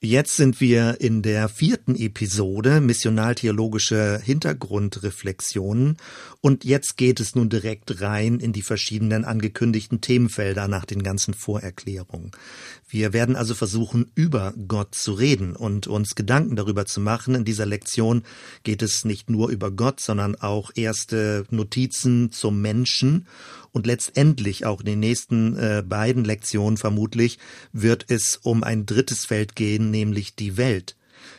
Jetzt sind wir in der vierten Episode Missionaltheologische Hintergrundreflexionen und jetzt geht es nun direkt rein in die verschiedenen angekündigten Themenfelder nach den ganzen Vorerklärungen. Wir werden also versuchen, über Gott zu reden und uns Gedanken darüber zu machen. In dieser Lektion geht es nicht nur über Gott, sondern auch erste Notizen zum Menschen und letztendlich auch in den nächsten äh, beiden Lektionen vermutlich wird es um ein drittes Feld gehen, nämlich die Welt.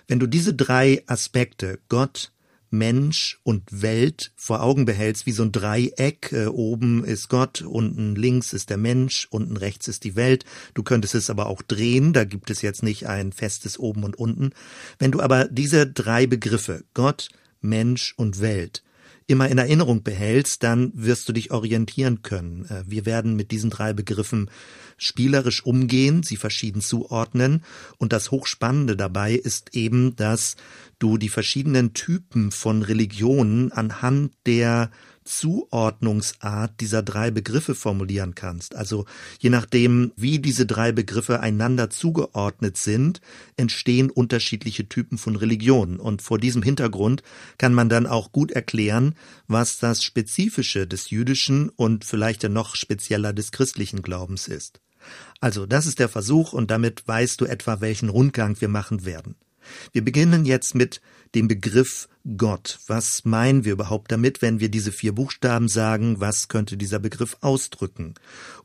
Wenn du diese drei Aspekte, Gott, Mensch und Welt vor Augen behältst, wie so ein Dreieck. Äh, oben ist Gott, unten links ist der Mensch, unten rechts ist die Welt. Du könntest es aber auch drehen, da gibt es jetzt nicht ein festes oben und unten. Wenn du aber diese drei Begriffe, Gott, Mensch und Welt, immer in Erinnerung behältst, dann wirst du dich orientieren können. Äh, wir werden mit diesen drei Begriffen spielerisch umgehen, sie verschieden zuordnen. Und das Hochspannende dabei ist eben, dass du die verschiedenen Typen von Religionen anhand der Zuordnungsart dieser drei Begriffe formulieren kannst. Also je nachdem, wie diese drei Begriffe einander zugeordnet sind, entstehen unterschiedliche Typen von Religionen. Und vor diesem Hintergrund kann man dann auch gut erklären, was das Spezifische des jüdischen und vielleicht ja noch spezieller des christlichen Glaubens ist. Also das ist der Versuch und damit weißt du etwa, welchen Rundgang wir machen werden. Wir beginnen jetzt mit dem Begriff Gott. Was meinen wir überhaupt damit, wenn wir diese vier Buchstaben sagen? Was könnte dieser Begriff ausdrücken?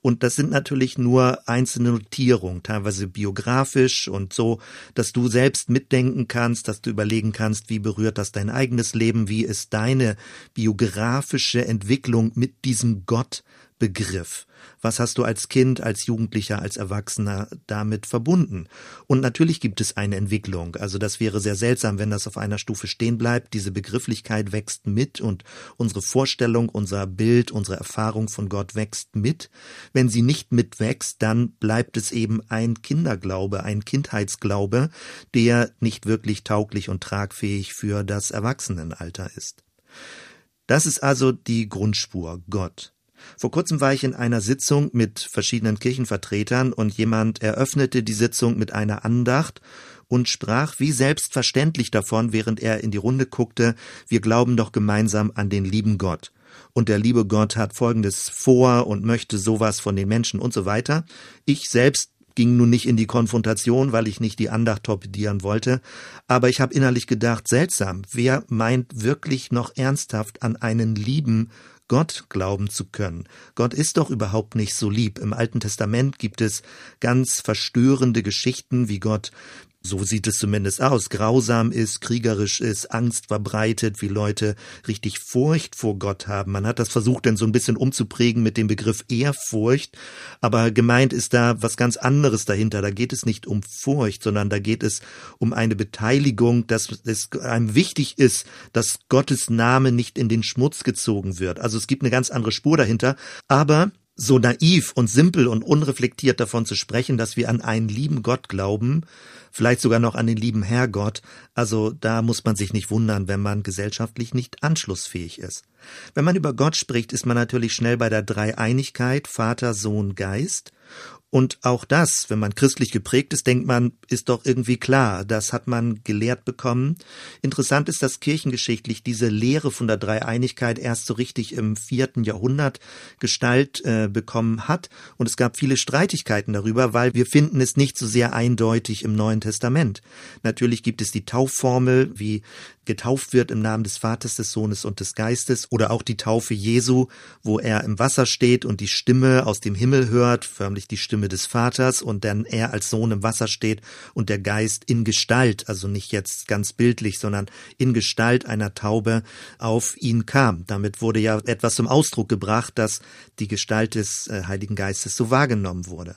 Und das sind natürlich nur einzelne Notierungen, teilweise biografisch und so, dass du selbst mitdenken kannst, dass du überlegen kannst, wie berührt das dein eigenes Leben, wie ist deine biografische Entwicklung mit diesem Gott Begriff. Was hast du als Kind, als Jugendlicher, als Erwachsener damit verbunden? Und natürlich gibt es eine Entwicklung. Also das wäre sehr seltsam, wenn das auf einer Stufe stehen bleibt. Diese Begrifflichkeit wächst mit und unsere Vorstellung, unser Bild, unsere Erfahrung von Gott wächst mit. Wenn sie nicht mitwächst, dann bleibt es eben ein Kinderglaube, ein Kindheitsglaube, der nicht wirklich tauglich und tragfähig für das Erwachsenenalter ist. Das ist also die Grundspur Gott. Vor kurzem war ich in einer Sitzung mit verschiedenen Kirchenvertretern und jemand eröffnete die Sitzung mit einer Andacht und sprach wie selbstverständlich davon, während er in die Runde guckte, wir glauben doch gemeinsam an den lieben Gott. Und der liebe Gott hat Folgendes vor und möchte sowas von den Menschen und so weiter. Ich selbst ging nun nicht in die Konfrontation, weil ich nicht die Andacht torpedieren wollte, aber ich habe innerlich gedacht, seltsam, wer meint wirklich noch ernsthaft an einen lieben Gott glauben zu können. Gott ist doch überhaupt nicht so lieb. Im Alten Testament gibt es ganz verstörende Geschichten, wie Gott so sieht es zumindest aus, grausam ist, kriegerisch ist, Angst verbreitet, wie Leute richtig Furcht vor Gott haben. Man hat das versucht, denn so ein bisschen umzuprägen mit dem Begriff Ehrfurcht, aber gemeint ist da was ganz anderes dahinter. Da geht es nicht um Furcht, sondern da geht es um eine Beteiligung, dass es einem wichtig ist, dass Gottes Name nicht in den Schmutz gezogen wird. Also es gibt eine ganz andere Spur dahinter, aber so naiv und simpel und unreflektiert davon zu sprechen, dass wir an einen lieben Gott glauben, vielleicht sogar noch an den lieben Herrgott, also da muss man sich nicht wundern, wenn man gesellschaftlich nicht anschlussfähig ist. Wenn man über Gott spricht, ist man natürlich schnell bei der Dreieinigkeit Vater, Sohn, Geist, und auch das, wenn man christlich geprägt ist, denkt man, ist doch irgendwie klar. Das hat man gelehrt bekommen. Interessant ist, dass kirchengeschichtlich diese Lehre von der Dreieinigkeit erst so richtig im vierten Jahrhundert Gestalt äh, bekommen hat. Und es gab viele Streitigkeiten darüber, weil wir finden es nicht so sehr eindeutig im Neuen Testament. Natürlich gibt es die Taufformel, wie getauft wird im Namen des Vaters, des Sohnes und des Geistes, oder auch die Taufe Jesu, wo er im Wasser steht und die Stimme aus dem Himmel hört, förmlich die Stimme des Vaters, und dann er als Sohn im Wasser steht und der Geist in Gestalt, also nicht jetzt ganz bildlich, sondern in Gestalt einer Taube auf ihn kam. Damit wurde ja etwas zum Ausdruck gebracht, dass die Gestalt des äh, Heiligen Geistes so wahrgenommen wurde.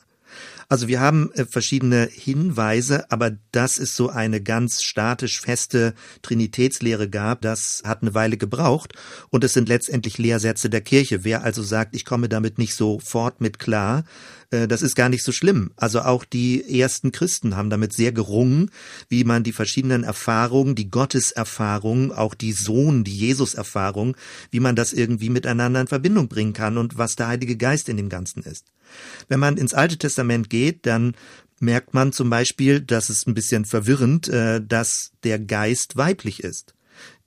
Also wir haben äh, verschiedene Hinweise, aber dass es so eine ganz statisch feste Trinitätslehre gab, das hat eine Weile gebraucht und es sind letztendlich Lehrsätze der Kirche. Wer also sagt, ich komme damit nicht sofort mit klar, äh, das ist gar nicht so schlimm. Also auch die ersten Christen haben damit sehr gerungen, wie man die verschiedenen Erfahrungen, die Gotteserfahrung, auch die Sohn, die Jesus-Erfahrung, wie man das irgendwie miteinander in Verbindung bringen kann und was der Heilige Geist in dem Ganzen ist. Wenn man ins Alte Testament geht, dann merkt man zum Beispiel, das ist ein bisschen verwirrend, äh, dass der Geist weiblich ist.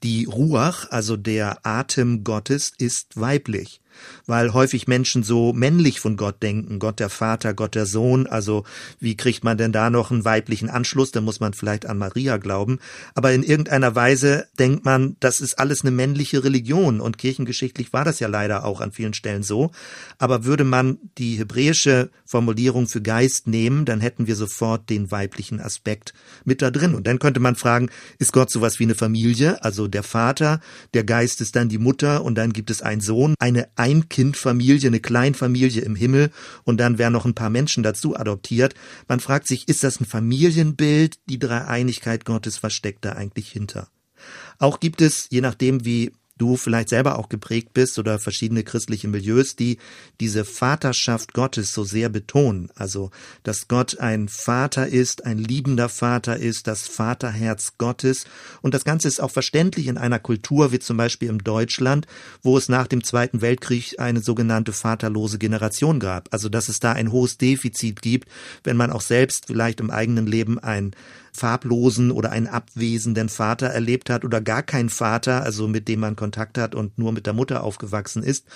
Die Ruach, also der Atem Gottes, ist weiblich weil häufig Menschen so männlich von Gott denken, Gott der Vater, Gott der Sohn, also wie kriegt man denn da noch einen weiblichen Anschluss, dann muss man vielleicht an Maria glauben, aber in irgendeiner Weise denkt man, das ist alles eine männliche Religion. Und kirchengeschichtlich war das ja leider auch an vielen Stellen so, aber würde man die hebräische Formulierung für Geist nehmen, dann hätten wir sofort den weiblichen Aspekt mit da drin. Und dann könnte man fragen, ist Gott sowas wie eine Familie, also der Vater, der Geist ist dann die Mutter und dann gibt es einen Sohn, eine Ein-Kind-Familie, eine Kleinfamilie im Himmel und dann werden noch ein paar Menschen dazu adoptiert. Man fragt sich, ist das ein Familienbild? Die Dreieinigkeit Gottes, was steckt da eigentlich hinter? Auch gibt es, je nachdem wie du vielleicht selber auch geprägt bist oder verschiedene christliche Milieus, die diese Vaterschaft Gottes so sehr betonen. Also, dass Gott ein Vater ist, ein liebender Vater ist, das Vaterherz Gottes. Und das Ganze ist auch verständlich in einer Kultur wie zum Beispiel im Deutschland, wo es nach dem Zweiten Weltkrieg eine sogenannte vaterlose Generation gab. Also, dass es da ein hohes Defizit gibt, wenn man auch selbst vielleicht im eigenen Leben ein farblosen oder einen abwesenden Vater erlebt hat oder gar keinen Vater, also mit dem man Kontakt hat und nur mit der Mutter aufgewachsen ist,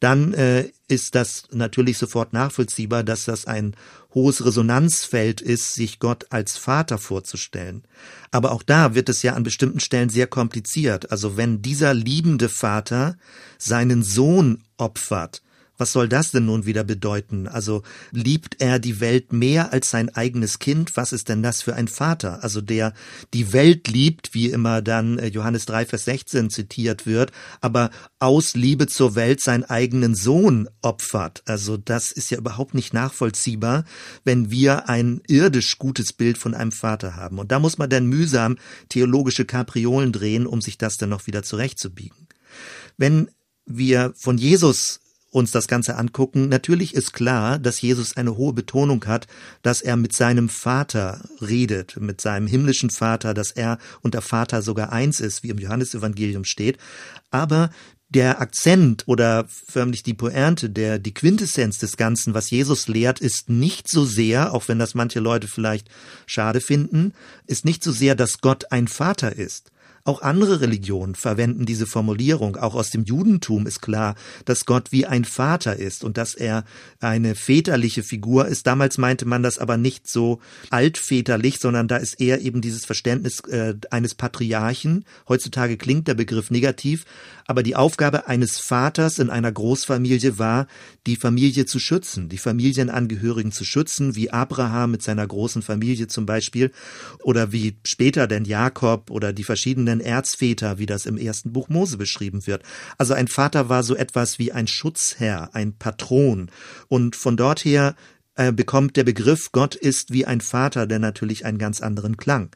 dann äh, ist das natürlich sofort nachvollziehbar, dass das ein hohes Resonanzfeld ist, sich Gott als Vater vorzustellen. Aber auch da wird es ja an bestimmten Stellen sehr kompliziert. Also wenn dieser liebende Vater seinen Sohn opfert, was soll das denn nun wieder bedeuten? Also liebt er die Welt mehr als sein eigenes Kind? Was ist denn das für ein Vater? Also der die Welt liebt, wie immer dann äh, Johannes 3, Vers 16 zitiert wird, aber aus Liebe zur Welt seinen eigenen Sohn opfert. Also das ist ja überhaupt nicht nachvollziehbar, wenn wir ein irdisch gutes Bild von einem Vater haben. Und da muss man dann mühsam theologische Kapriolen drehen, um sich das dann noch wieder zurechtzubiegen. Wenn wir von Jesus uns das Ganze angucken, natürlich ist klar, dass Jesus eine hohe Betonung hat, dass er mit seinem Vater redet, mit seinem himmlischen Vater, dass er und der Vater sogar eins ist, wie im Johannesevangelium steht. Aber der Akzent oder förmlich die Pointe, der, die Quintessenz des Ganzen, was Jesus lehrt, ist nicht so sehr, auch wenn das manche Leute vielleicht schade finden, ist nicht so sehr, dass Gott ein Vater ist, auch andere Religionen verwenden diese Formulierung. Auch aus dem Judentum ist klar, dass Gott wie ein Vater ist und dass er eine väterliche Figur ist. Damals meinte man das aber nicht so altväterlich, sondern da ist eher eben dieses Verständnis äh, eines Patriarchen. Heutzutage klingt der Begriff negativ, aber die Aufgabe eines Vaters in einer Großfamilie war, die Familie zu schützen, die Familienangehörigen zu schützen, wie Abraham mit seiner großen Familie zum Beispiel oder wie später denn Jakob oder die verschiedenen eigenen Erzväter, wie das im ersten Buch Mose beschrieben wird. Also ein Vater war so etwas wie ein Schutzherr, ein Patron. Und von dort her äh, bekommt der Begriff Gott ist wie ein Vater, der natürlich einen ganz anderen Klang.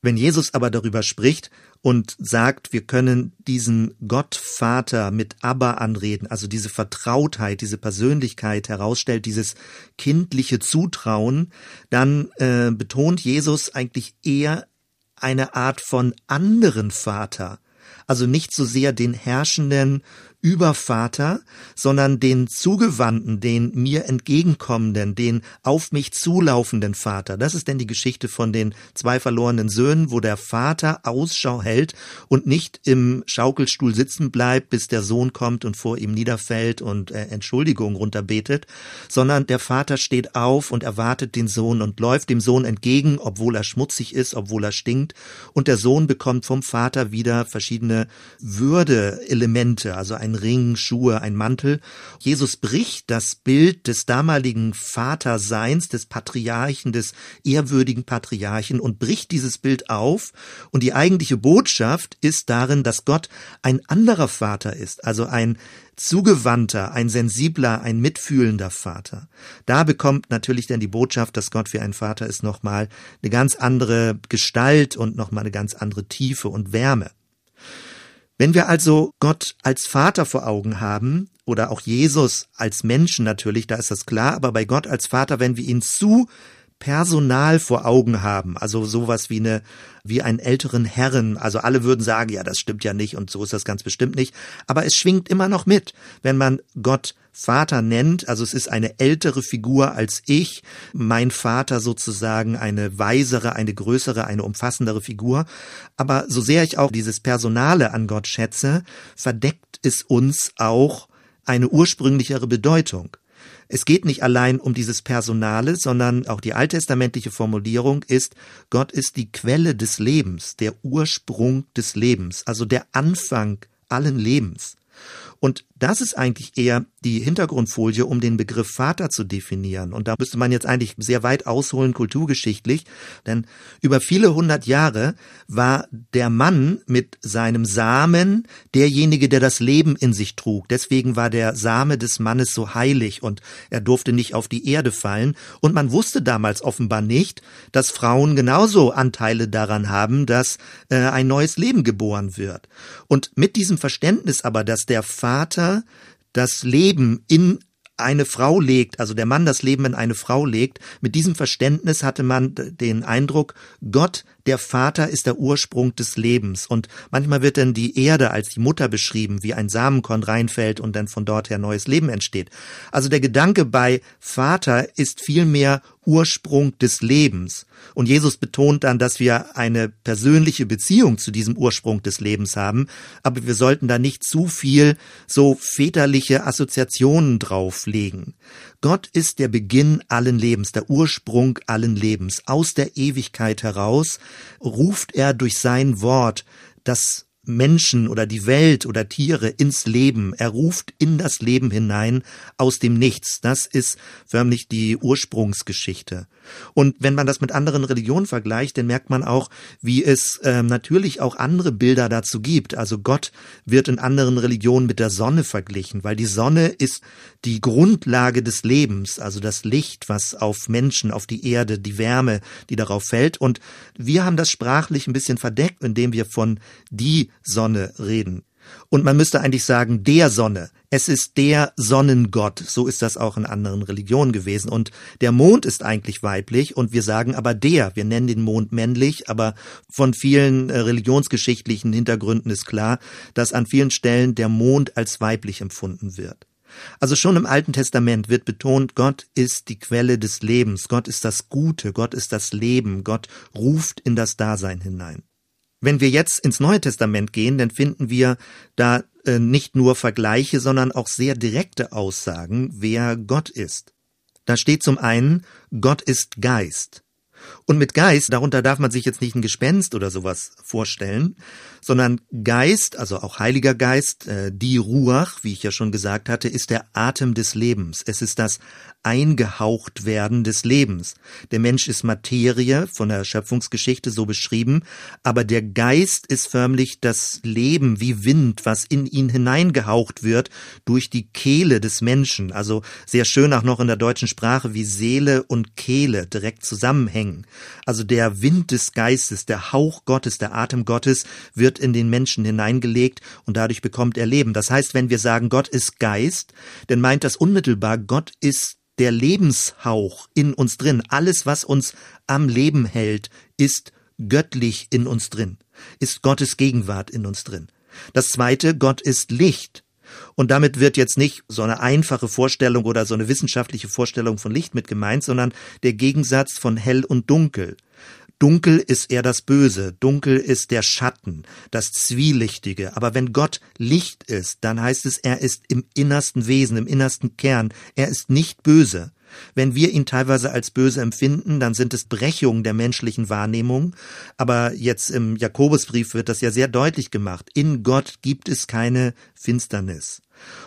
Wenn Jesus aber darüber spricht und sagt, wir können diesen Gottvater mit Abba anreden, also diese Vertrautheit, diese Persönlichkeit herausstellt, dieses kindliche Zutrauen, dann äh, betont Jesus eigentlich eher eine Art von anderen Vater, also nicht so sehr den herrschenden Übervater, sondern den zugewandten, den mir entgegenkommenden, den auf mich zulaufenden Vater. Das ist denn die Geschichte von den zwei verlorenen Söhnen, wo der Vater Ausschau hält und nicht im Schaukelstuhl sitzen bleibt, bis der Sohn kommt und vor ihm niederfällt und äh, Entschuldigung runterbetet, sondern der Vater steht auf und erwartet den Sohn und läuft dem Sohn entgegen, obwohl er schmutzig ist, obwohl er stinkt, und der Sohn bekommt vom Vater wieder verschiedene Würdeelemente, also ein ein Ring, Schuhe, ein Mantel. Jesus bricht das Bild des damaligen Vaterseins, des Patriarchen, des ehrwürdigen Patriarchen und bricht dieses Bild auf. Und die eigentliche Botschaft ist darin, dass Gott ein anderer Vater ist, also ein zugewandter, ein sensibler, ein mitfühlender Vater. Da bekommt natürlich dann die Botschaft, dass Gott wie ein Vater ist, nochmal eine ganz andere Gestalt und nochmal eine ganz andere Tiefe und Wärme. Wenn wir also Gott als Vater vor Augen haben, oder auch Jesus als Menschen natürlich, da ist das klar, aber bei Gott als Vater, wenn wir ihn zu Personal vor Augen haben, also sowas wie eine wie einen älteren Herren. Also alle würden sagen, ja, das stimmt ja nicht und so ist das ganz bestimmt nicht. Aber es schwingt immer noch mit, wenn man Gott Vater nennt. Also es ist eine ältere Figur als ich, mein Vater sozusagen eine weisere, eine größere, eine umfassendere Figur. Aber so sehr ich auch dieses Personale an Gott schätze, verdeckt es uns auch eine ursprünglichere Bedeutung. Es geht nicht allein um dieses Personale, sondern auch die alttestamentliche Formulierung ist, Gott ist die Quelle des Lebens, der Ursprung des Lebens, also der Anfang allen Lebens. Und das ist eigentlich eher die Hintergrundfolie, um den Begriff Vater zu definieren. Und da müsste man jetzt eigentlich sehr weit ausholen, kulturgeschichtlich, denn über viele hundert Jahre war der Mann mit seinem Samen derjenige, der das Leben in sich trug. Deswegen war der Same des Mannes so heilig und er durfte nicht auf die Erde fallen. Und man wusste damals offenbar nicht, dass Frauen genauso Anteile daran haben, dass äh, ein neues Leben geboren wird. Und mit diesem Verständnis aber, dass der Vater das Leben in eine Frau legt, also der Mann das Leben in eine Frau legt, mit diesem Verständnis hatte man den Eindruck, Gott der Vater ist der Ursprung des Lebens. Und manchmal wird dann die Erde als die Mutter beschrieben, wie ein Samenkorn reinfällt und dann von dort her neues Leben entsteht. Also der Gedanke bei Vater ist vielmehr Ursprung des Lebens. Und Jesus betont dann, dass wir eine persönliche Beziehung zu diesem Ursprung des Lebens haben, aber wir sollten da nicht zu viel so väterliche Assoziationen drauflegen. Gott ist der Beginn allen Lebens, der Ursprung allen Lebens. Aus der Ewigkeit heraus ruft er durch sein Wort das Menschen oder die Welt oder Tiere ins Leben. Er ruft in das Leben hinein aus dem Nichts. Das ist förmlich die Ursprungsgeschichte. Und wenn man das mit anderen Religionen vergleicht, dann merkt man auch, wie es äh, natürlich auch andere Bilder dazu gibt. Also Gott wird in anderen Religionen mit der Sonne verglichen, weil die Sonne ist die Grundlage des Lebens, also das Licht, was auf Menschen, auf die Erde, die Wärme, die darauf fällt. Und wir haben das sprachlich ein bisschen verdeckt, indem wir von die Sonne reden. Und man müsste eigentlich sagen, der Sonne. Es ist der Sonnengott. So ist das auch in anderen Religionen gewesen. Und der Mond ist eigentlich weiblich und wir sagen aber der. Wir nennen den Mond männlich, aber von vielen äh, religionsgeschichtlichen Hintergründen ist klar, dass an vielen Stellen der Mond als weiblich empfunden wird. Also schon im Alten Testament wird betont, Gott ist die Quelle des Lebens, Gott ist das Gute, Gott ist das Leben, Gott ruft in das Dasein hinein. Wenn wir jetzt ins Neue Testament gehen, dann finden wir da äh, nicht nur Vergleiche, sondern auch sehr direkte Aussagen, wer Gott ist. Da steht zum einen, Gott ist Geist. Und mit Geist, darunter darf man sich jetzt nicht ein Gespenst oder sowas vorstellen, sondern Geist, also auch Heiliger Geist, äh, die Ruach, wie ich ja schon gesagt hatte, ist der Atem des Lebens. Es ist das eingehaucht werden des Lebens. Der Mensch ist Materie von der Schöpfungsgeschichte so beschrieben, aber der Geist ist förmlich das Leben wie Wind, was in ihn hineingehaucht wird durch die Kehle des Menschen. Also sehr schön auch noch in der deutschen Sprache, wie Seele und Kehle direkt zusammenhängen. Also der Wind des Geistes, der Hauch Gottes, der Atem Gottes wird in den Menschen hineingelegt und dadurch bekommt er Leben. Das heißt, wenn wir sagen, Gott ist Geist, dann meint das unmittelbar, Gott ist der Lebenshauch in uns drin. Alles, was uns am Leben hält, ist göttlich in uns drin, ist Gottes Gegenwart in uns drin. Das zweite, Gott ist Licht. Und damit wird jetzt nicht so eine einfache Vorstellung oder so eine wissenschaftliche Vorstellung von Licht mit gemeint, sondern der Gegensatz von hell und dunkel. Dunkel ist eher das Böse, dunkel ist der Schatten, das Zwielichtige. Aber wenn Gott Licht ist, dann heißt es, er ist im innersten Wesen, im innersten Kern. Er ist nicht böse. Wenn wir ihn teilweise als böse empfinden, dann sind es Brechungen der menschlichen Wahrnehmung. Aber jetzt im Jakobusbrief wird das ja sehr deutlich gemacht. In Gott gibt es keine Finsternis.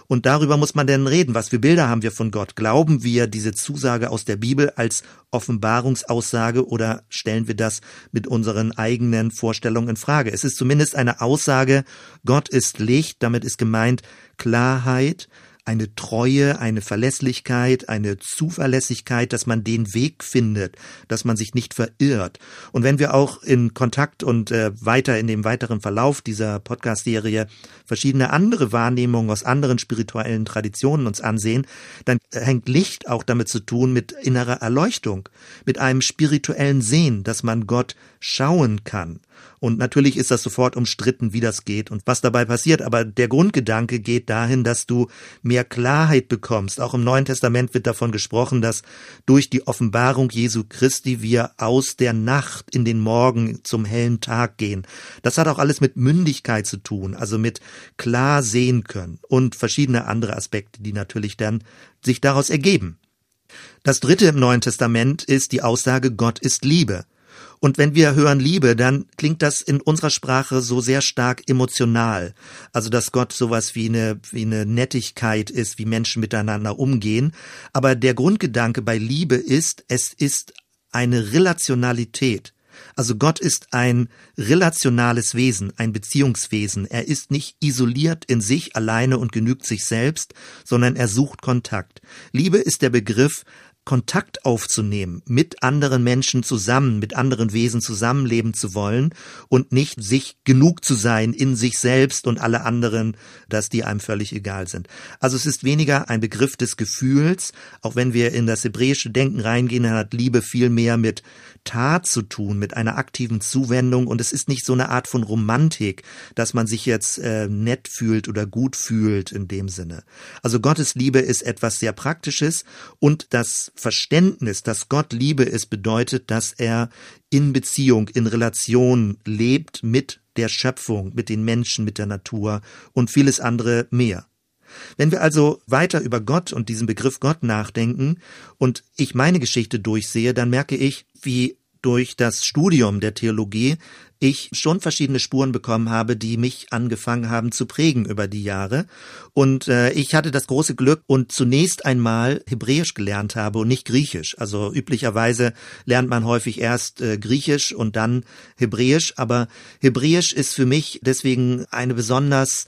Und darüber muss man denn reden. Was für Bilder haben wir von Gott? Glauben wir diese Zusage aus der Bibel als Offenbarungsaussage oder stellen wir das mit unseren eigenen Vorstellungen in Frage? Es ist zumindest eine Aussage, Gott ist Licht, damit ist gemeint Klarheit, eine Treue, eine Verlässlichkeit, eine Zuverlässigkeit, dass man den Weg findet, dass man sich nicht verirrt. Und wenn wir auch in Kontakt und äh, weiter in dem weiteren Verlauf dieser Podcast-Serie verschiedene andere Wahrnehmungen aus anderen spirituellen Traditionen uns ansehen, dann hängt Licht auch damit zu tun mit innerer Erleuchtung, mit einem spirituellen Sehen, dass man Gott schauen kann. Und natürlich ist das sofort umstritten, wie das geht und was dabei passiert. Aber der Grundgedanke geht dahin, dass du mehr Klarheit bekommst. Auch im Neuen Testament wird davon gesprochen, dass durch die Offenbarung Jesu Christi wir aus der Nacht in den Morgen zum hellen Tag gehen. Das hat auch alles mit Mündigkeit zu tun, also mit klar sehen können und verschiedene andere Aspekte, die natürlich dann sich daraus ergeben. Das dritte im Neuen Testament ist die Aussage, Gott ist Liebe. Und wenn wir hören Liebe, dann klingt das in unserer Sprache so sehr stark emotional. Also, dass Gott sowas wie eine, wie eine Nettigkeit ist, wie Menschen miteinander umgehen. Aber der Grundgedanke bei Liebe ist, es ist eine Relationalität. Also Gott ist ein relationales Wesen, ein Beziehungswesen. Er ist nicht isoliert in sich alleine und genügt sich selbst, sondern er sucht Kontakt. Liebe ist der Begriff Kontakt aufzunehmen, mit anderen Menschen zusammen, mit anderen Wesen zusammenleben zu wollen und nicht sich genug zu sein in sich selbst und alle anderen, dass die einem völlig egal sind. Also es ist weniger ein Begriff des Gefühls, auch wenn wir in das hebräische Denken reingehen, dann hat Liebe viel mehr mit Tat zu tun, mit einer aktiven Zuwendung und es ist nicht so eine Art von Romantik, dass man sich jetzt äh, nett fühlt oder gut fühlt in dem Sinne. Also Gottes Liebe ist etwas sehr Praktisches und das Verständnis, dass Gott Liebe ist, bedeutet, dass er in Beziehung, in Relation lebt mit der Schöpfung, mit den Menschen, mit der Natur und vieles andere mehr. Wenn wir also weiter über Gott und diesen Begriff Gott nachdenken und ich meine Geschichte durchsehe, dann merke ich, wie durch das Studium der Theologie ich schon verschiedene Spuren bekommen habe, die mich angefangen haben zu prägen über die Jahre. Und äh, ich hatte das große Glück und zunächst einmal Hebräisch gelernt habe und nicht Griechisch. Also üblicherweise lernt man häufig erst äh, Griechisch und dann Hebräisch. Aber Hebräisch ist für mich deswegen eine besonders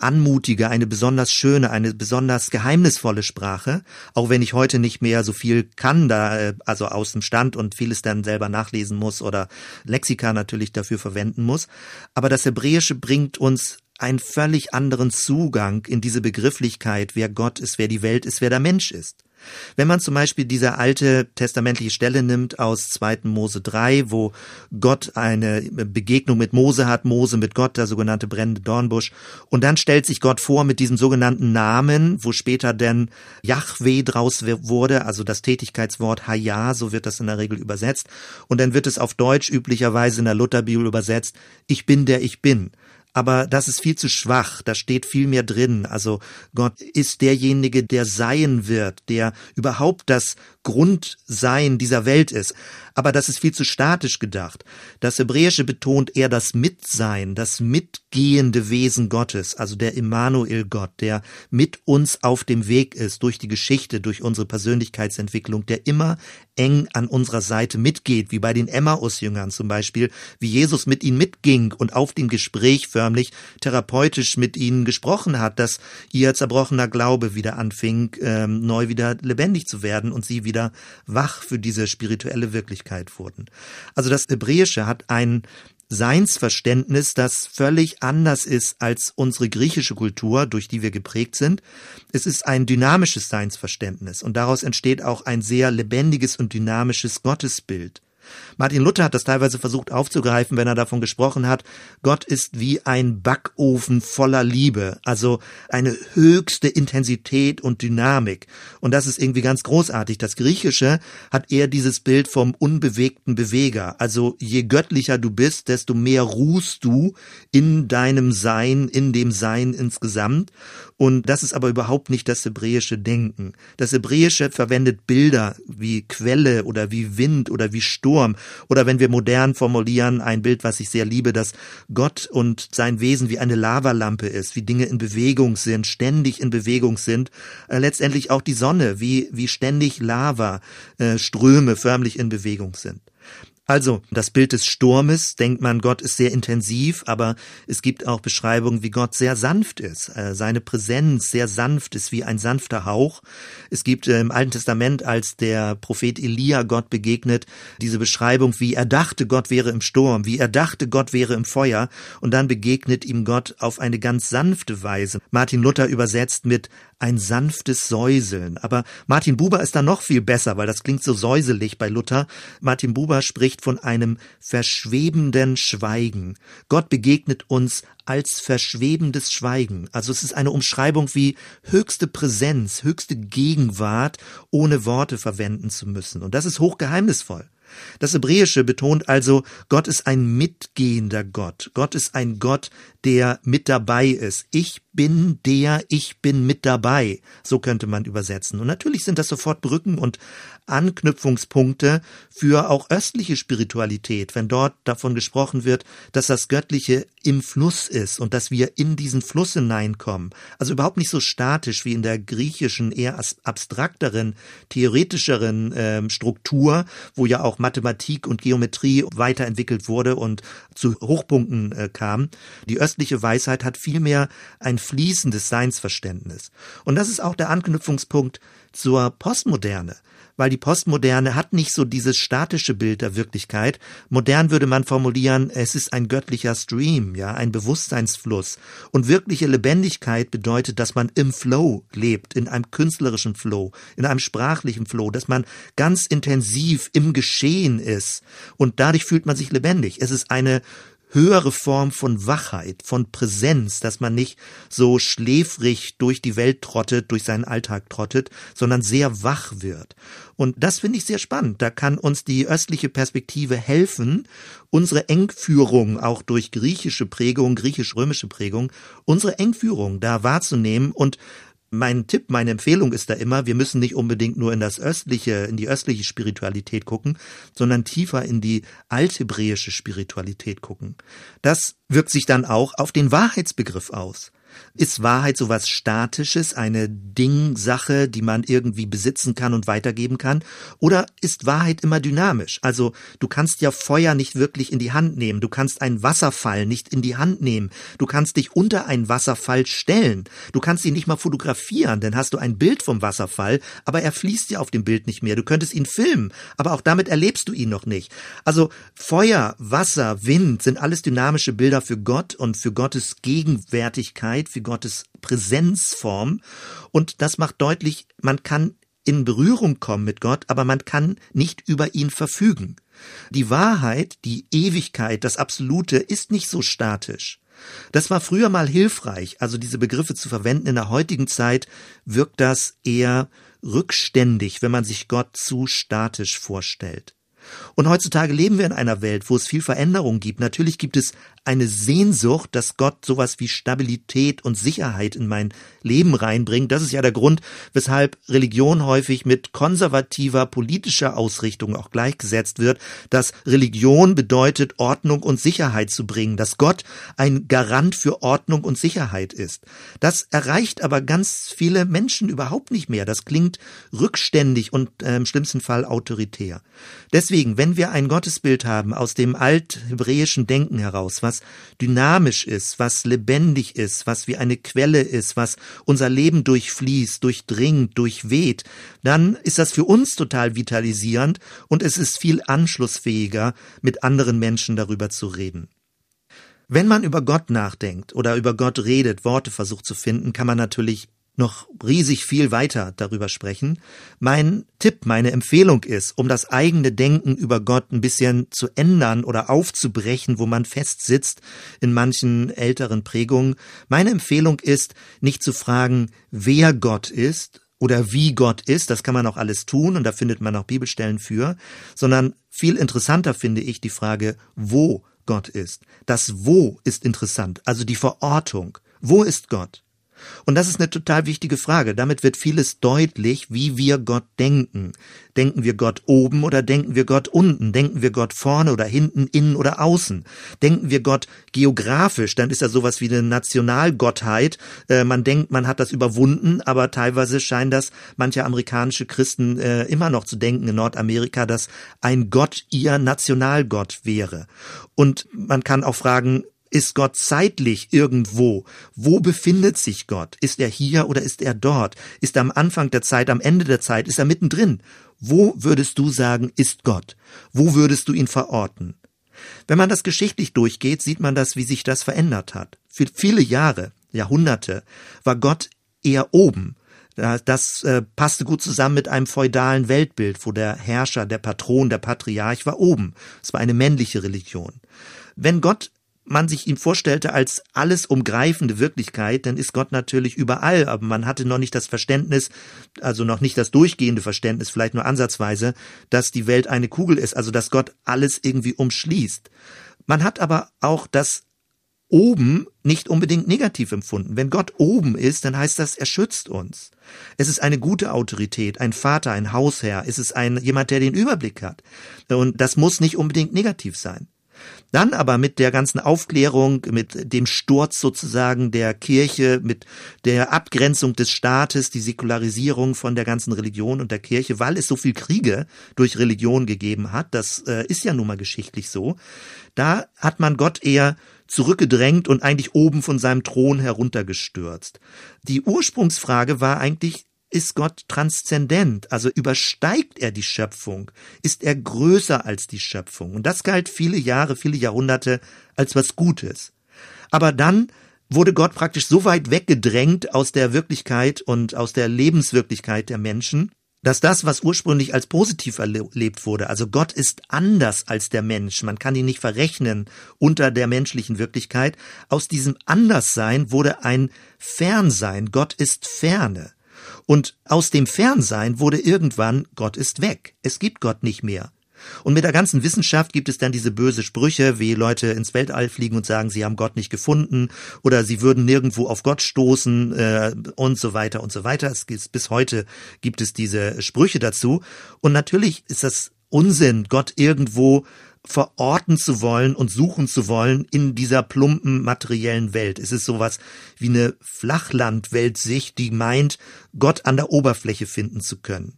anmutige, eine besonders schöne, eine besonders geheimnisvolle Sprache, auch wenn ich heute nicht mehr so viel kann, da äh, also aus dem Stand und vieles dann selber nachlesen muss oder Lexika natürlich dafür verwenden muss. Aber das Hebräische bringt uns einen völlig anderen Zugang in diese Begrifflichkeit, wer Gott ist, wer die Welt ist, wer der Mensch ist. Wenn man zum Beispiel diese alte testamentliche Stelle nimmt aus 2. Mose 3, wo Gott eine Begegnung mit Mose hat, Mose mit Gott, der sogenannte brennende Dornbusch, und dann stellt sich Gott vor mit diesem sogenannten Namen, wo später denn Yahweh draus wurde, also das Tätigkeitswort Haya, so wird das in der Regel übersetzt, und dann wird es auf Deutsch üblicherweise in der Lutherbibel übersetzt, ich bin der ich bin aber das ist viel zu schwach, da steht viel mehr drin. Also Gott ist derjenige, der sein wird, der überhaupt das Grundsein dieser Welt ist. Aber das ist viel zu statisch gedacht. Das Hebräische betont eher das Mitsein, das mitgehende Wesen Gottes, also der Immanuel Gott, der mit uns auf dem Weg ist, durch die Geschichte, durch unsere Persönlichkeitsentwicklung, der immer eng an unserer Seite mitgeht, wie bei den Emmaus-Jüngern zum Beispiel, wie Jesus mit ihnen mitging und auf dem Gespräch förmlich therapeutisch mit ihnen gesprochen hat, dass ihr zerbrochener Glaube wieder anfing, ähm, neu wieder lebendig zu werden und sie wieder wach für diese spirituelle Wirklichkeit wurden. Also das Hebräische hat ein Seinsverständnis, das völlig anders ist als unsere griechische Kultur, durch die wir geprägt sind. Es ist ein dynamisches Seinsverständnis und daraus entsteht auch ein sehr lebendiges und dynamisches Gottesbild. Martin Luther hat das teilweise versucht aufzugreifen, wenn er davon gesprochen hat, Gott ist wie ein Backofen voller Liebe, also eine höchste Intensität und Dynamik. Und das ist irgendwie ganz großartig. Das Griechische hat eher dieses Bild vom unbewegten Beweger. Also je göttlicher du bist, desto mehr ruhst du in deinem Sein, in dem Sein insgesamt. Und das ist aber überhaupt nicht das hebräische Denken. Das hebräische verwendet Bilder wie Quelle oder wie Wind oder wie Sturm oder wenn wir modern formulieren, ein Bild, was ich sehr liebe, dass Gott und sein Wesen wie eine Lavalampe ist, wie Dinge in Bewegung sind, ständig in Bewegung sind. Äh, letztendlich auch die Sonne, wie, wie ständig Lava, äh, Ströme förmlich in Bewegung sind. Also, das Bild des Sturmes, denkt man, Gott ist sehr intensiv, aber es gibt auch Beschreibungen, wie Gott sehr sanft ist. Äh, seine Präsenz sehr sanft ist wie ein sanfter Hauch. Es gibt äh, im Alten Testament, als der Prophet Elia Gott begegnet, diese Beschreibung, wie er dachte, Gott wäre im Sturm, wie er dachte, Gott wäre im Feuer, und dann begegnet ihm Gott auf eine ganz sanfte Weise. Martin Luther übersetzt mit ein sanftes Säuseln. Aber Martin Buber ist da noch viel besser, weil das klingt so säuselig bei Luther. Martin Buber spricht von einem verschwebenden Schweigen. Gott begegnet uns als verschwebendes Schweigen. Also es ist eine Umschreibung wie höchste Präsenz, höchste Gegenwart, ohne Worte verwenden zu müssen. Und das ist hochgeheimnisvoll. Das Hebräische betont also, Gott ist ein mitgehender Gott. Gott ist ein Gott, der mit dabei ist. Ich bin der, ich bin mit dabei. So könnte man übersetzen. Und natürlich sind das sofort Brücken und Anknüpfungspunkte für auch östliche Spiritualität, wenn dort davon gesprochen wird, dass das Göttliche im Fluss ist und dass wir in diesen Fluss hineinkommen. Also überhaupt nicht so statisch wie in der griechischen, eher abstrakteren, theoretischeren äh, Struktur, wo ja auch Mathematik und Geometrie weiterentwickelt wurde und zu Hochpunkten äh, kam. Die östliche Weisheit hat vielmehr ein fließendes Seinsverständnis. Und das ist auch der Anknüpfungspunkt zur Postmoderne weil die Postmoderne hat nicht so dieses statische Bild der Wirklichkeit. Modern würde man formulieren, es ist ein göttlicher Stream, ja, ein Bewusstseinsfluss. Und wirkliche Lebendigkeit bedeutet, dass man im Flow lebt, in einem künstlerischen Flow, in einem sprachlichen Flow, dass man ganz intensiv im Geschehen ist. Und dadurch fühlt man sich lebendig. Es ist eine höhere Form von Wachheit, von Präsenz, dass man nicht so schläfrig durch die Welt trottet, durch seinen Alltag trottet, sondern sehr wach wird. Und das finde ich sehr spannend. Da kann uns die östliche Perspektive helfen, unsere Engführung auch durch griechische Prägung, griechisch-römische Prägung, unsere Engführung da wahrzunehmen und mein Tipp, meine Empfehlung ist da immer, wir müssen nicht unbedingt nur in das östliche, in die östliche Spiritualität gucken, sondern tiefer in die althebräische Spiritualität gucken. Das wirkt sich dann auch auf den Wahrheitsbegriff aus. Ist Wahrheit sowas Statisches, eine Dingsache, die man irgendwie besitzen kann und weitergeben kann? Oder ist Wahrheit immer dynamisch? Also du kannst ja Feuer nicht wirklich in die Hand nehmen, du kannst einen Wasserfall nicht in die Hand nehmen, du kannst dich unter einen Wasserfall stellen, du kannst ihn nicht mal fotografieren, denn hast du ein Bild vom Wasserfall, aber er fließt ja auf dem Bild nicht mehr. Du könntest ihn filmen, aber auch damit erlebst du ihn noch nicht. Also Feuer, Wasser, Wind sind alles dynamische Bilder für Gott und für Gottes Gegenwärtigkeit Wirklichkeit, für Gottes Präsenzform. Und das macht deutlich, man kann in Berührung kommen mit Gott, aber man kann nicht über ihn verfügen. Die Wahrheit, die Ewigkeit, das Absolute ist nicht so statisch. Das war früher mal hilfreich, also diese Begriffe zu verwenden. In der heutigen Zeit wirkt das eher rückständig, wenn man sich Gott zu statisch vorstellt. Und heutzutage leben wir in einer Welt, wo es viel Veränderung gibt. Natürlich gibt es eine Sehnsucht, dass Gott sowas wie Stabilität und Sicherheit in mein Leben reinbringt. Das ist ja der Grund, weshalb Religion häufig mit konservativer politischer Ausrichtung auch gleichgesetzt wird, dass Religion bedeutet, Ordnung und Sicherheit zu bringen, dass Gott ein Garant für Ordnung und Sicherheit ist. Das erreicht aber ganz viele Menschen überhaupt nicht mehr. Das klingt rückständig und äh, im schlimmsten Fall autoritär. Deswegen, wenn wir ein Gottesbild haben aus dem althebräischen Denken heraus, was dynamisch ist, was lebendig ist, was wie eine Quelle ist, was unser Leben durchfließt, durchdringt, durchweht, dann ist das für uns total vitalisierend und es ist viel anschlussfähiger, mit anderen Menschen darüber zu reden. Wenn man über Gott nachdenkt oder über Gott redet, Worte versucht zu finden, kann man natürlich noch riesig viel weiter darüber sprechen. Mein Tipp, meine Empfehlung ist, um das eigene Denken über Gott ein bisschen zu ändern oder aufzubrechen, wo man fest sitzt in manchen älteren Prägungen, meine Empfehlung ist, nicht zu fragen, wer Gott ist oder wie Gott ist, das kann man auch alles tun und da findet man auch Bibelstellen für, sondern viel interessanter finde ich die Frage, wo Gott ist. Das Wo ist interessant, also die Verortung. Wo ist Gott? Und das ist eine total wichtige Frage. Damit wird vieles deutlich, wie wir Gott denken. Denken wir Gott oben oder denken wir Gott unten? Denken wir Gott vorne oder hinten, innen oder außen? Denken wir Gott geografisch? Dann ist er sowas wie eine Nationalgottheit. Äh, man denkt, man hat das überwunden, aber teilweise scheinen das manche amerikanische Christen äh, immer noch zu denken in Nordamerika, dass ein Gott ihr Nationalgott wäre. Und man kann auch fragen, ist Gott zeitlich irgendwo? Wo befindet sich Gott? Ist er hier oder ist er dort? Ist er am Anfang der Zeit, am Ende der Zeit? Ist er mittendrin? Wo würdest du sagen, ist Gott? Wo würdest du ihn verorten? Wenn man das geschichtlich durchgeht, sieht man das, wie sich das verändert hat. Für viele Jahre, Jahrhunderte, war Gott eher oben. Das äh, passte gut zusammen mit einem feudalen Weltbild, wo der Herrscher, der Patron, der Patriarch war oben. Es war eine männliche Religion. Wenn Gott man sich ihm vorstellte als alles umgreifende Wirklichkeit, dann ist Gott natürlich überall, aber man hatte noch nicht das Verständnis, also noch nicht das durchgehende Verständnis, vielleicht nur ansatzweise, dass die Welt eine Kugel ist, also dass Gott alles irgendwie umschließt. Man hat aber auch das oben nicht unbedingt negativ empfunden. Wenn Gott oben ist, dann heißt das, er schützt uns. Es ist eine gute Autorität, ein Vater, ein Hausherr, es ist ein jemand, der den Überblick hat. Und das muss nicht unbedingt negativ sein. Dann aber mit der ganzen Aufklärung, mit dem Sturz sozusagen der Kirche, mit der Abgrenzung des Staates, die Säkularisierung von der ganzen Religion und der Kirche, weil es so viel Kriege durch Religion gegeben hat, das äh, ist ja nun mal geschichtlich so, da hat man Gott eher zurückgedrängt und eigentlich oben von seinem Thron heruntergestürzt. Die Ursprungsfrage war eigentlich, ist Gott transzendent, also übersteigt er die Schöpfung, ist er größer als die Schöpfung. Und das galt viele Jahre, viele Jahrhunderte als was Gutes. Aber dann wurde Gott praktisch so weit weggedrängt aus der Wirklichkeit und aus der Lebenswirklichkeit der Menschen, dass das, was ursprünglich als positiv erlebt wurde, also Gott ist anders als der Mensch, man kann ihn nicht verrechnen unter der menschlichen Wirklichkeit, aus diesem Anderssein wurde ein Fernsein, Gott ist ferne. Und aus dem Fernsein wurde irgendwann Gott ist weg. Es gibt Gott nicht mehr. Und mit der ganzen Wissenschaft gibt es dann diese böse Sprüche, wie Leute ins Weltall fliegen und sagen, sie haben Gott nicht gefunden oder sie würden nirgendwo auf Gott stoßen äh, und so weiter und so weiter. Es gibt, bis heute gibt es diese Sprüche dazu. Und natürlich ist das Unsinn, Gott irgendwo verorten zu wollen und suchen zu wollen in dieser plumpen materiellen Welt. Es ist sowas wie eine Flachlandweltsicht, die meint, Gott an der Oberfläche finden zu können.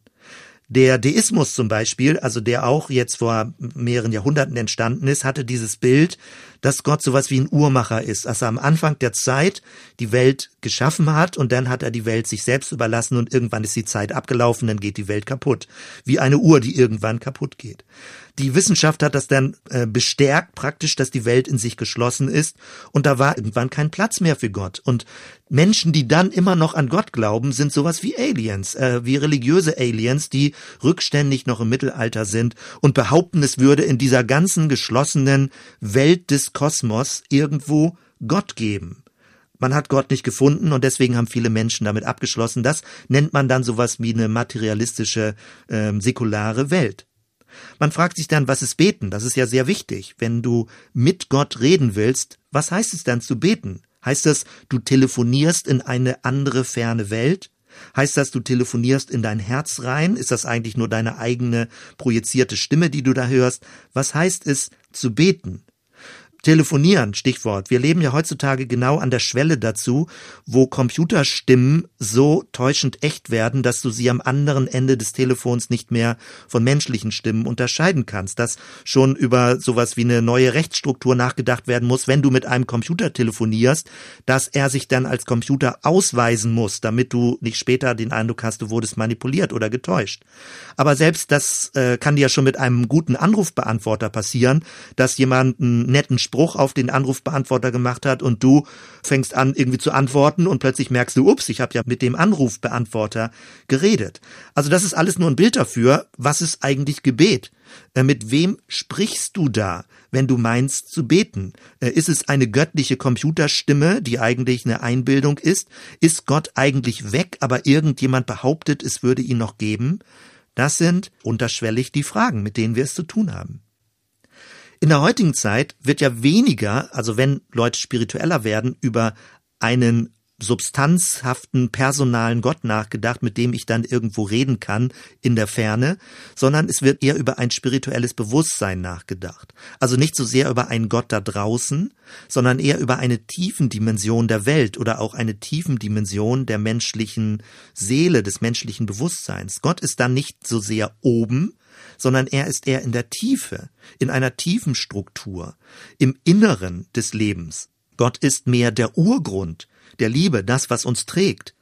Der Deismus zum Beispiel, also der auch jetzt vor mehreren Jahrhunderten entstanden ist, hatte dieses Bild, dass Gott sowas wie ein Uhrmacher ist, dass er am Anfang der Zeit die Welt geschaffen hat und dann hat er die Welt sich selbst überlassen und irgendwann ist die Zeit abgelaufen, dann geht die Welt kaputt. Wie eine Uhr, die irgendwann kaputt geht. Die Wissenschaft hat das dann äh, bestärkt praktisch, dass die Welt in sich geschlossen ist und da war irgendwann kein Platz mehr für Gott. Und Menschen, die dann immer noch an Gott glauben, sind sowas wie Aliens, äh, wie religiöse Aliens, die rückständig noch im Mittelalter sind und behaupten, es würde in dieser ganzen geschlossenen Welt des Kosmos irgendwo Gott geben. Man hat Gott nicht gefunden und deswegen haben viele Menschen damit abgeschlossen. Das nennt man dann sowas wie eine materialistische, äh, säkulare Welt. Man fragt sich dann, was ist beten? Das ist ja sehr wichtig. Wenn du mit Gott reden willst, was heißt es dann zu beten? Heißt das, du telefonierst in eine andere ferne Welt? Heißt das, du telefonierst in dein Herz rein? Ist das eigentlich nur deine eigene projizierte Stimme, die du da hörst? Was heißt es zu beten? Telefonieren, Stichwort. Wir leben ja heutzutage genau an der Schwelle dazu, wo Computerstimmen so täuschend echt werden, dass du sie am anderen Ende des Telefons nicht mehr von menschlichen Stimmen unterscheiden kannst. Dass schon über sowas wie eine neue Rechtsstruktur nachgedacht werden muss, wenn du mit einem Computer telefonierst, dass er sich dann als Computer ausweisen muss, damit du nicht später den Eindruck hast, du wurdest manipuliert oder getäuscht. Aber selbst das äh, kann dir schon mit einem guten Anrufbeantworter passieren, dass jemand einen netten Spruch auf den Anrufbeantworter gemacht hat und du fängst an irgendwie zu antworten und plötzlich merkst du, ups, ich habe ja mit dem Anrufbeantworter geredet. Also das ist alles nur ein Bild dafür, was ist eigentlich Gebet? Äh, mit wem sprichst du da, wenn du meinst zu beten? Äh, ist es eine göttliche Computerstimme, die eigentlich eine Einbildung ist? Ist Gott eigentlich weg, aber irgendjemand behauptet, es würde ihn noch geben? Das sind unterschwellig die Fragen, mit denen wir es zu tun haben. In der heutigen Zeit wird ja weniger, also wenn Leute spiritueller werden, über einen substanzhaften, personalen Gott nachgedacht, mit dem ich dann irgendwo reden kann in der Ferne, sondern es wird eher über ein spirituelles Bewusstsein nachgedacht. Also nicht so sehr über einen Gott da draußen, sondern eher über eine tiefen Dimension der Welt oder auch eine tiefen Dimension der menschlichen Seele, des menschlichen Bewusstseins. Gott ist dann nicht so sehr oben, sondern er ist eher in der Tiefe, in einer tiefen Struktur, im Inneren des Lebens. Gott ist mehr der Urgrund, der Liebe, das, was uns trägt.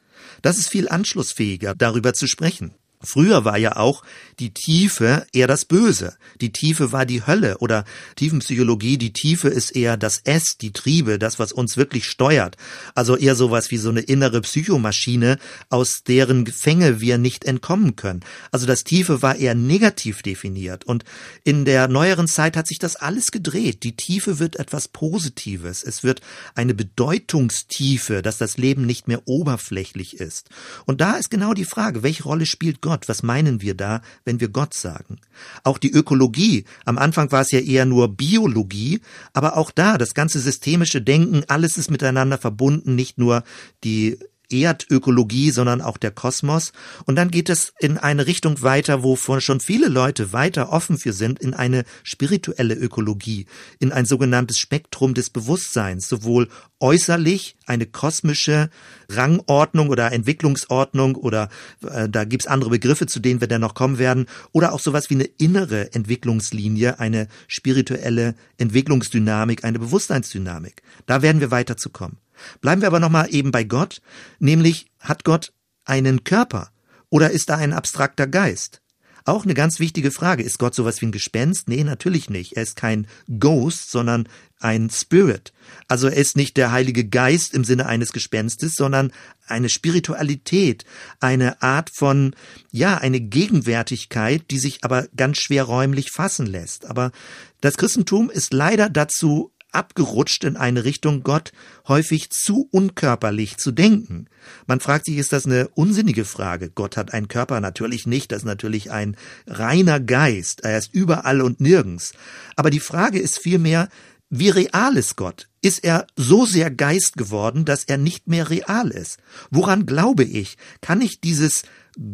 Das ist viel anschlussfähiger, darüber zu sprechen. Früher war ja auch die Tiefe eher das Böse. Die Tiefe war die Hölle oder Tiefenpsychologie, die Tiefe ist eher das S, die Triebe, das, was uns wirklich steuert. Also eher sowas wie so eine innere Psychomaschine, aus deren Gefänge wir nicht entkommen können. Also das Tiefe war eher negativ definiert. Und in der neueren Zeit hat sich das alles gedreht. Die Tiefe wird etwas Positives. Es wird eine Bedeutungstiefe, dass das Leben nicht mehr oberflächlich ist. Und da ist genau die Frage, welche Rolle spielt Gott? Gott? Was meinen wir da, wenn wir Gott sagen? Auch die Ökologie. Am Anfang war es ja eher nur Biologie, aber auch da das ganze systemische Denken, alles ist miteinander verbunden, nicht nur die Erdökologie, sondern auch der Kosmos. Und dann geht es in eine Richtung weiter, wo schon viele Leute weiter offen für sind, in eine spirituelle Ökologie, in ein sogenanntes Spektrum des Bewusstseins, sowohl äußerlich eine kosmische Rangordnung oder Entwicklungsordnung oder äh, da gibt's andere Begriffe, zu denen wir dann noch kommen werden, oder auch sowas wie eine innere Entwicklungslinie, eine spirituelle Entwicklungsdynamik, eine Bewusstseinsdynamik. Da werden wir weiter zu kommen. Bleiben wir aber nochmal eben bei Gott, nämlich hat Gott einen Körper oder ist da ein abstrakter Geist? Auch eine ganz wichtige Frage. Ist Gott sowas wie ein Gespenst? Nee, natürlich nicht. Er ist kein Ghost, sondern ein Spirit. Also er ist nicht der Heilige Geist im Sinne eines Gespenstes, sondern eine Spiritualität, eine Art von, ja, eine Gegenwärtigkeit, die sich aber ganz schwer räumlich fassen lässt. Aber das Christentum ist leider dazu abgerutscht in eine Richtung, Gott häufig zu unkörperlich zu denken. Man fragt sich, ist das eine unsinnige Frage? Gott hat einen Körper natürlich nicht, das ist natürlich ein reiner Geist, er ist überall und nirgends. Aber die Frage ist vielmehr, wie real ist Gott? Ist er so sehr Geist geworden, dass er nicht mehr real ist? Woran glaube ich? Kann ich dieses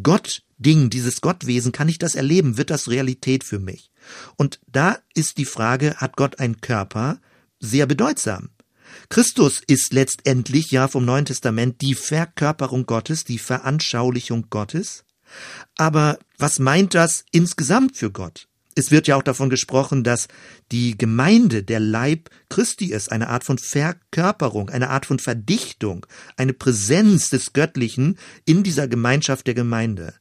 Gott-Ding, dieses Gottwesen, kann ich das erleben? Wird das Realität für mich? Und da ist die Frage, hat Gott einen Körper? Sehr bedeutsam. Christus ist letztendlich ja vom Neuen Testament die Verkörperung Gottes, die Veranschaulichung Gottes. Aber was meint das insgesamt für Gott? Es wird ja auch davon gesprochen, dass die Gemeinde der Leib Christi ist, eine Art von Verkörperung, eine Art von Verdichtung, eine Präsenz des Göttlichen in dieser Gemeinschaft der Gemeinde.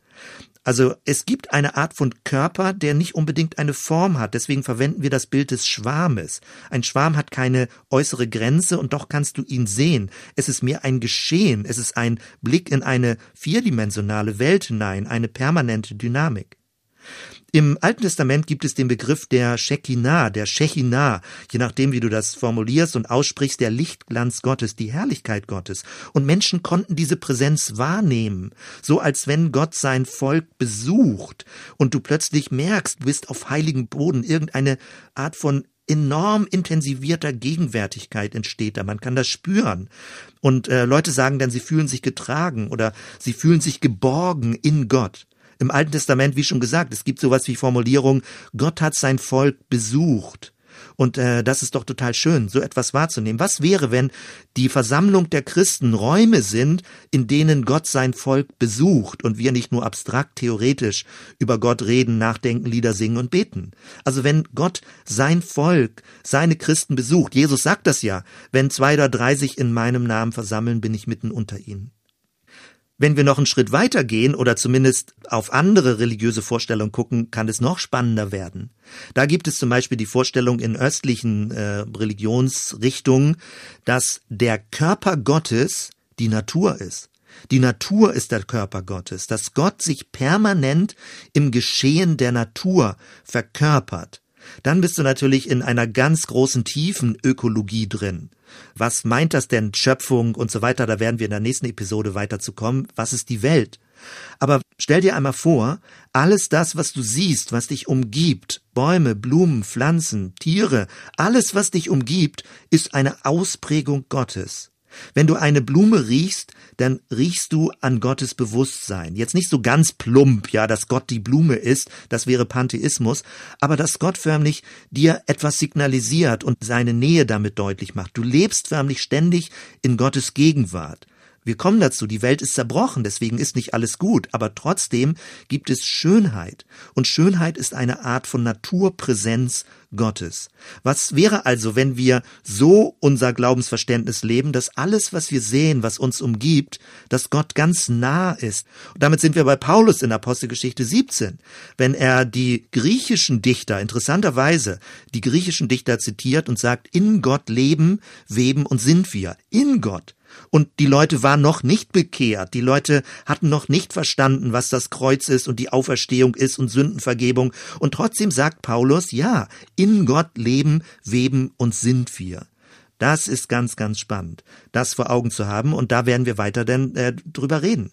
Also es gibt eine Art von Körper, der nicht unbedingt eine Form hat. Deswegen verwenden wir das Bild des Schwarmes. Ein Schwarm hat keine äußere Grenze und doch kannst du ihn sehen. Es ist mehr ein Geschehen. Es ist ein Blick in eine vierdimensionale Welt hinein, eine permanente Dynamik. Im Alten Testament gibt es den Begriff der Shekinah, der Shechinah, je nachdem, wie du das formulierst und aussprichst, der Lichtglanz Gottes, die Herrlichkeit Gottes. Und Menschen konnten diese Präsenz wahrnehmen, so als wenn Gott sein Volk besucht und du plötzlich merkst, du bist auf heiligen Boden, irgendeine Art von enorm intensivierter Gegenwärtigkeit entsteht da. Man kann das spüren. Und äh, Leute sagen dann, sie fühlen sich getragen oder sie fühlen sich geborgen in Gott. Im Alten Testament, wie schon gesagt, es gibt sowas wie Formulierung, Gott hat sein Volk besucht. Und äh, das ist doch total schön, so etwas wahrzunehmen. Was wäre, wenn die Versammlung der Christen Räume sind, in denen Gott sein Volk besucht und wir nicht nur abstrakt theoretisch über Gott reden, nachdenken, Lieder singen und beten? Also wenn Gott sein Volk, seine Christen besucht, Jesus sagt das ja, wenn zwei oder drei sich in meinem Namen versammeln, bin ich mitten unter ihnen. Wenn wir noch einen Schritt weiter gehen oder zumindest auf andere religiöse Vorstellungen gucken, kann es noch spannender werden. Da gibt es zum Beispiel die Vorstellung in östlichen äh, Religionsrichtungen, dass der Körper Gottes die Natur ist. Die Natur ist der Körper Gottes, dass Gott sich permanent im Geschehen der Natur verkörpert. Dann bist du natürlich in einer ganz großen tiefen Ökologie drin. Was meint das denn Schöpfung und so weiter? Da werden wir in der nächsten Episode weiter zu kommen. Was ist die Welt? Aber stell dir einmal vor, alles das, was du siehst, was dich umgibt, Bäume, Blumen, Pflanzen, Tiere, alles, was dich umgibt, ist eine Ausprägung Gottes. Wenn du eine Blume riechst, dann riechst du an Gottes Bewusstsein. Jetzt nicht so ganz plump, ja, dass Gott die Blume ist, das wäre Pantheismus, aber dass Gott förmlich dir etwas signalisiert und seine Nähe damit deutlich macht. Du lebst förmlich ständig in Gottes Gegenwart. Wir kommen dazu, die Welt ist zerbrochen, deswegen ist nicht alles gut, aber trotzdem gibt es Schönheit. Und Schönheit ist eine Art von Naturpräsenz Gottes. Was wäre also, wenn wir so unser Glaubensverständnis leben, dass alles, was wir sehen, was uns umgibt, dass Gott ganz nah ist? Und damit sind wir bei Paulus in Apostelgeschichte 17. Wenn er die griechischen Dichter, interessanterweise, die griechischen Dichter zitiert und sagt, in Gott leben, weben und sind wir. In Gott. Und die Leute waren noch nicht bekehrt. Die Leute hatten noch nicht verstanden, was das Kreuz ist und die Auferstehung ist und Sündenvergebung. Und trotzdem sagt Paulus, ja, in Gott leben, weben und sind wir. Das ist ganz, ganz spannend, das vor Augen zu haben. Und da werden wir weiter denn äh, drüber reden.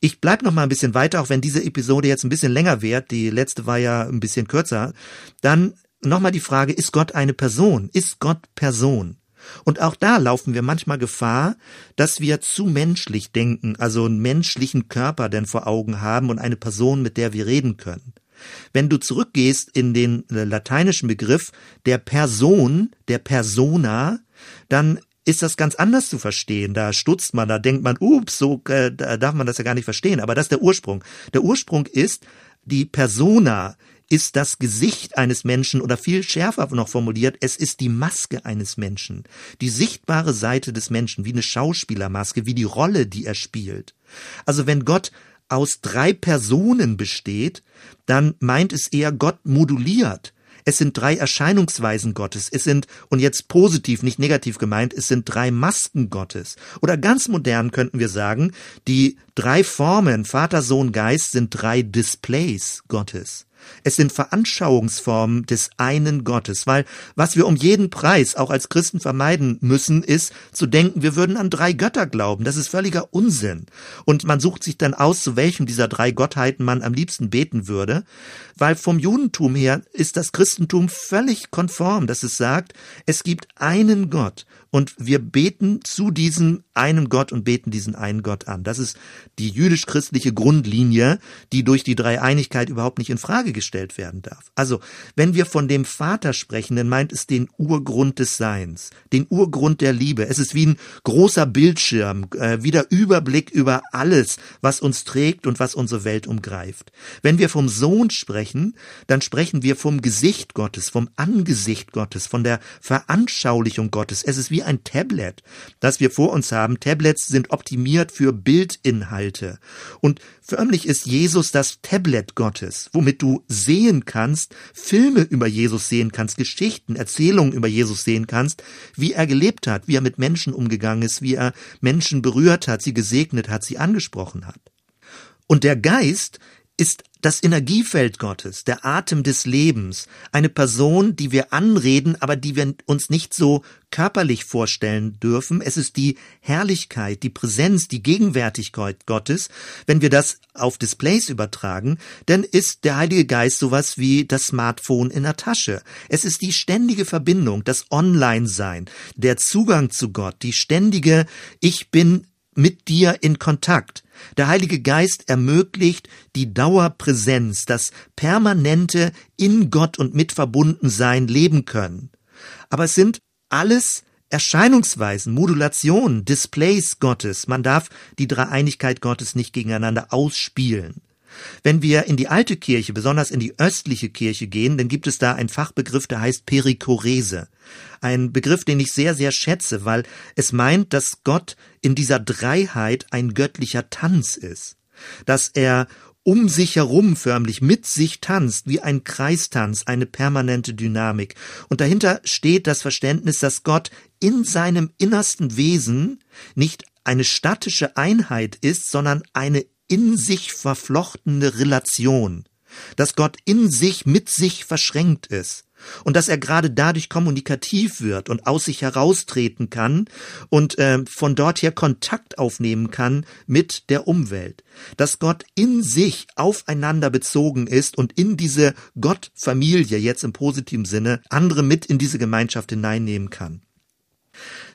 Ich bleib noch mal ein bisschen weiter, auch wenn diese Episode jetzt ein bisschen länger wird. Die letzte war ja ein bisschen kürzer. Dann noch mal die Frage: Ist Gott eine Person? Ist Gott Person? Und auch da laufen wir manchmal Gefahr, dass wir zu menschlich denken, also einen menschlichen Körper denn vor Augen haben und eine Person, mit der wir reden können. Wenn du zurückgehst in den äh, lateinischen Begriff der Person, der Persona, dann ist das ganz anders zu verstehen. Da stutzt man, da denkt man, ups, so äh, darf man das ja gar nicht verstehen. Aber das ist der Ursprung. Der Ursprung ist die Persona, ist das Gesicht eines Menschen oder viel schärfer noch formuliert, es ist die Maske eines Menschen, die sichtbare Seite des Menschen, wie eine Schauspielermaske, wie die Rolle, die er spielt. Also wenn Gott aus drei Personen besteht, dann meint es eher Gott moduliert. Es sind drei Erscheinungsweisen Gottes. Es sind, und jetzt positiv, nicht negativ gemeint, es sind drei Masken Gottes. Oder ganz modern könnten wir sagen, die drei Formen, Vater, Sohn, Geist, sind drei Displays Gottes. Es sind Veranschauungsformen des einen Gottes, weil was wir um jeden Preis auch als Christen vermeiden müssen, ist zu denken, wir würden an drei Götter glauben. Das ist völliger Unsinn. Und man sucht sich dann aus, zu welchem dieser drei Gottheiten man am liebsten beten würde, weil vom Judentum her ist das Christentum völlig konform, dass es sagt, es gibt einen Gott und wir beten zu diesem einen Gott und beten diesen einen Gott an. Das ist die jüdisch-christliche Grundlinie, die durch die Dreieinigkeit überhaupt nicht in Frage gestellt werden darf. Also, wenn wir von dem Vater sprechen, dann meint es den Urgrund des Seins, den Urgrund der Liebe. Es ist wie ein großer Bildschirm, äh, wie der Überblick über alles, was uns trägt und was unsere Welt umgreift. Wenn wir vom Sohn sprechen, dann sprechen wir vom Gesicht Gottes, vom Angesicht Gottes, von der Veranschaulichung Gottes. Es ist wie ein Tablet, das wir vor uns haben. Tablets sind optimiert für Bildinhalte. Und förmlich ist Jesus das Tablet Gottes, womit du sehen kannst, Filme über Jesus sehen kannst, Geschichten, Erzählungen über Jesus sehen kannst, wie er gelebt hat, wie er mit Menschen umgegangen ist, wie er Menschen berührt hat, sie gesegnet hat, sie angesprochen hat. Und der Geist ist das Energiefeld Gottes, der Atem des Lebens, eine Person, die wir anreden, aber die wir uns nicht so körperlich vorstellen dürfen. Es ist die Herrlichkeit, die Präsenz, die Gegenwärtigkeit Gottes. Wenn wir das auf Displays übertragen, dann ist der Heilige Geist sowas wie das Smartphone in der Tasche. Es ist die ständige Verbindung, das Online-Sein, der Zugang zu Gott, die ständige Ich bin mit dir in Kontakt. Der Heilige Geist ermöglicht die Dauerpräsenz, das permanente in Gott und mit Verbundensein leben können. Aber es sind alles Erscheinungsweisen, Modulationen, Displays Gottes. Man darf die Dreieinigkeit Gottes nicht gegeneinander ausspielen. Wenn wir in die alte Kirche, besonders in die östliche Kirche gehen, dann gibt es da einen Fachbegriff, der heißt Perikorese. Ein Begriff, den ich sehr, sehr schätze, weil es meint, dass Gott in dieser Dreiheit ein göttlicher Tanz ist. Dass er um sich herum förmlich mit sich tanzt, wie ein Kreistanz, eine permanente Dynamik. Und dahinter steht das Verständnis, dass Gott in seinem innersten Wesen nicht eine statische Einheit ist, sondern eine in sich verflochtene Relation, dass Gott in sich mit sich verschränkt ist und dass er gerade dadurch kommunikativ wird und aus sich heraustreten kann und äh, von dort her Kontakt aufnehmen kann mit der Umwelt, dass Gott in sich aufeinander bezogen ist und in diese Gottfamilie jetzt im positiven Sinne andere mit in diese Gemeinschaft hineinnehmen kann.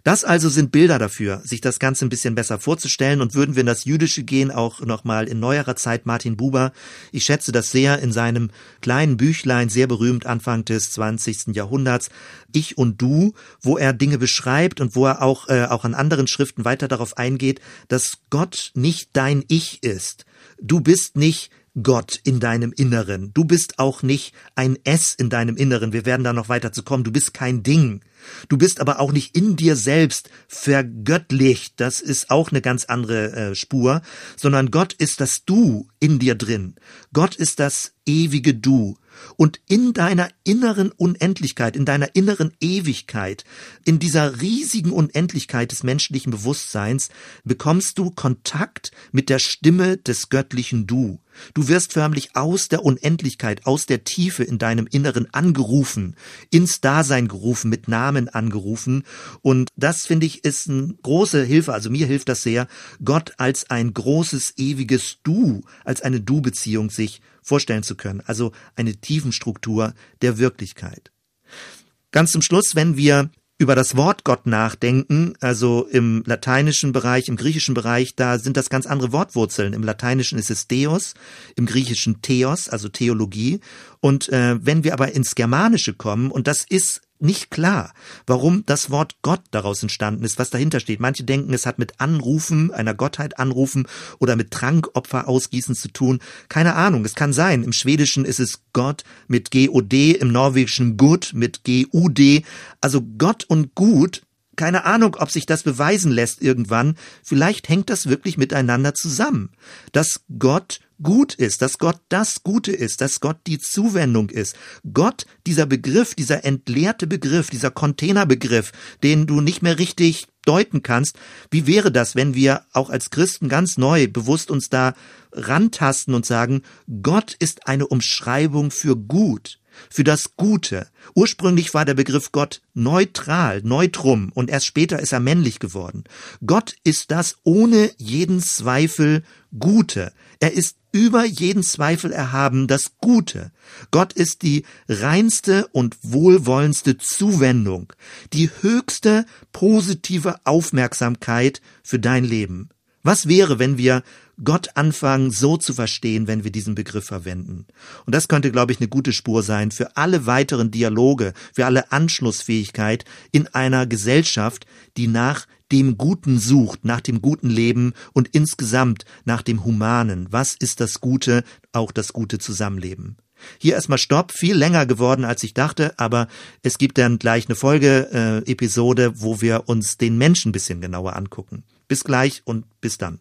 Das also sind Bilder dafür, sich das Ganze ein bisschen besser vorzustellen und würden wir in das Jüdische gehen, auch nochmal in neuerer Zeit Martin Buber. Ich schätze das sehr in seinem kleinen Büchlein, sehr berühmt Anfang des 20. Jahrhunderts, Ich und Du, wo er Dinge beschreibt und wo er auch, äh, auch an anderen Schriften weiter darauf eingeht, dass Gott nicht dein Ich ist. Du bist nicht Gott in deinem Inneren. Du bist auch nicht ein S in deinem Inneren. Wir werden da noch weiter zu kommen. Du bist kein Ding. Du bist aber auch nicht in dir selbst vergöttlicht. Das ist auch eine ganz andere äh, Spur. Sondern Gott ist das Du in dir drin. Gott ist das ewige Du. Und in deiner inneren Unendlichkeit, in deiner inneren Ewigkeit, in dieser riesigen Unendlichkeit des menschlichen Bewusstseins, bekommst du Kontakt mit der Stimme des göttlichen Du. Du wirst förmlich aus der Unendlichkeit, aus der Tiefe in deinem Inneren angerufen, ins Dasein gerufen, mit Namen angerufen. Und das finde ich ist eine große Hilfe. Also mir hilft das sehr, Gott als ein großes, ewiges Du, als eine Du-Beziehung sich vorstellen zu können. Also eine Tiefenstruktur der Wirklichkeit. Ganz zum Schluss, wenn wir über das Wort Gott nachdenken, also im lateinischen Bereich, im griechischen Bereich, da sind das ganz andere Wortwurzeln. Im lateinischen ist es Theos, im griechischen Theos, also Theologie. Und äh, wenn wir aber ins Germanische kommen, und das ist nicht klar, warum das Wort Gott daraus entstanden ist, was dahinter steht. Manche denken, es hat mit Anrufen, einer Gottheit anrufen oder mit Trankopfer ausgießen zu tun. Keine Ahnung, es kann sein. Im Schwedischen ist es Gott mit G-O-D, im Norwegischen Gut mit G-U-D. Also Gott und Gut keine Ahnung, ob sich das beweisen lässt irgendwann. Vielleicht hängt das wirklich miteinander zusammen. Dass Gott gut ist, dass Gott das Gute ist, dass Gott die Zuwendung ist. Gott, dieser Begriff, dieser entleerte Begriff, dieser Containerbegriff, den du nicht mehr richtig deuten kannst. Wie wäre das, wenn wir auch als Christen ganz neu bewusst uns da rantasten und sagen, Gott ist eine Umschreibung für gut, für das Gute. Ursprünglich war der Begriff Gott neutral, neutrum, und erst später ist er männlich geworden. Gott ist das ohne jeden Zweifel Gute. Er ist über jeden Zweifel erhaben das Gute. Gott ist die reinste und wohlwollendste Zuwendung, die höchste positive Aufmerksamkeit für dein Leben. Was wäre, wenn wir Gott anfangen, so zu verstehen, wenn wir diesen Begriff verwenden? Und das könnte, glaube ich, eine gute Spur sein für alle weiteren Dialoge, für alle Anschlussfähigkeit in einer Gesellschaft, die nach dem Guten sucht, nach dem guten Leben und insgesamt nach dem Humanen. Was ist das Gute, auch das gute Zusammenleben? Hier erstmal Stopp, viel länger geworden, als ich dachte, aber es gibt dann gleich eine Folge-Episode, äh, wo wir uns den Menschen bisschen genauer angucken. Bis gleich und bis dann.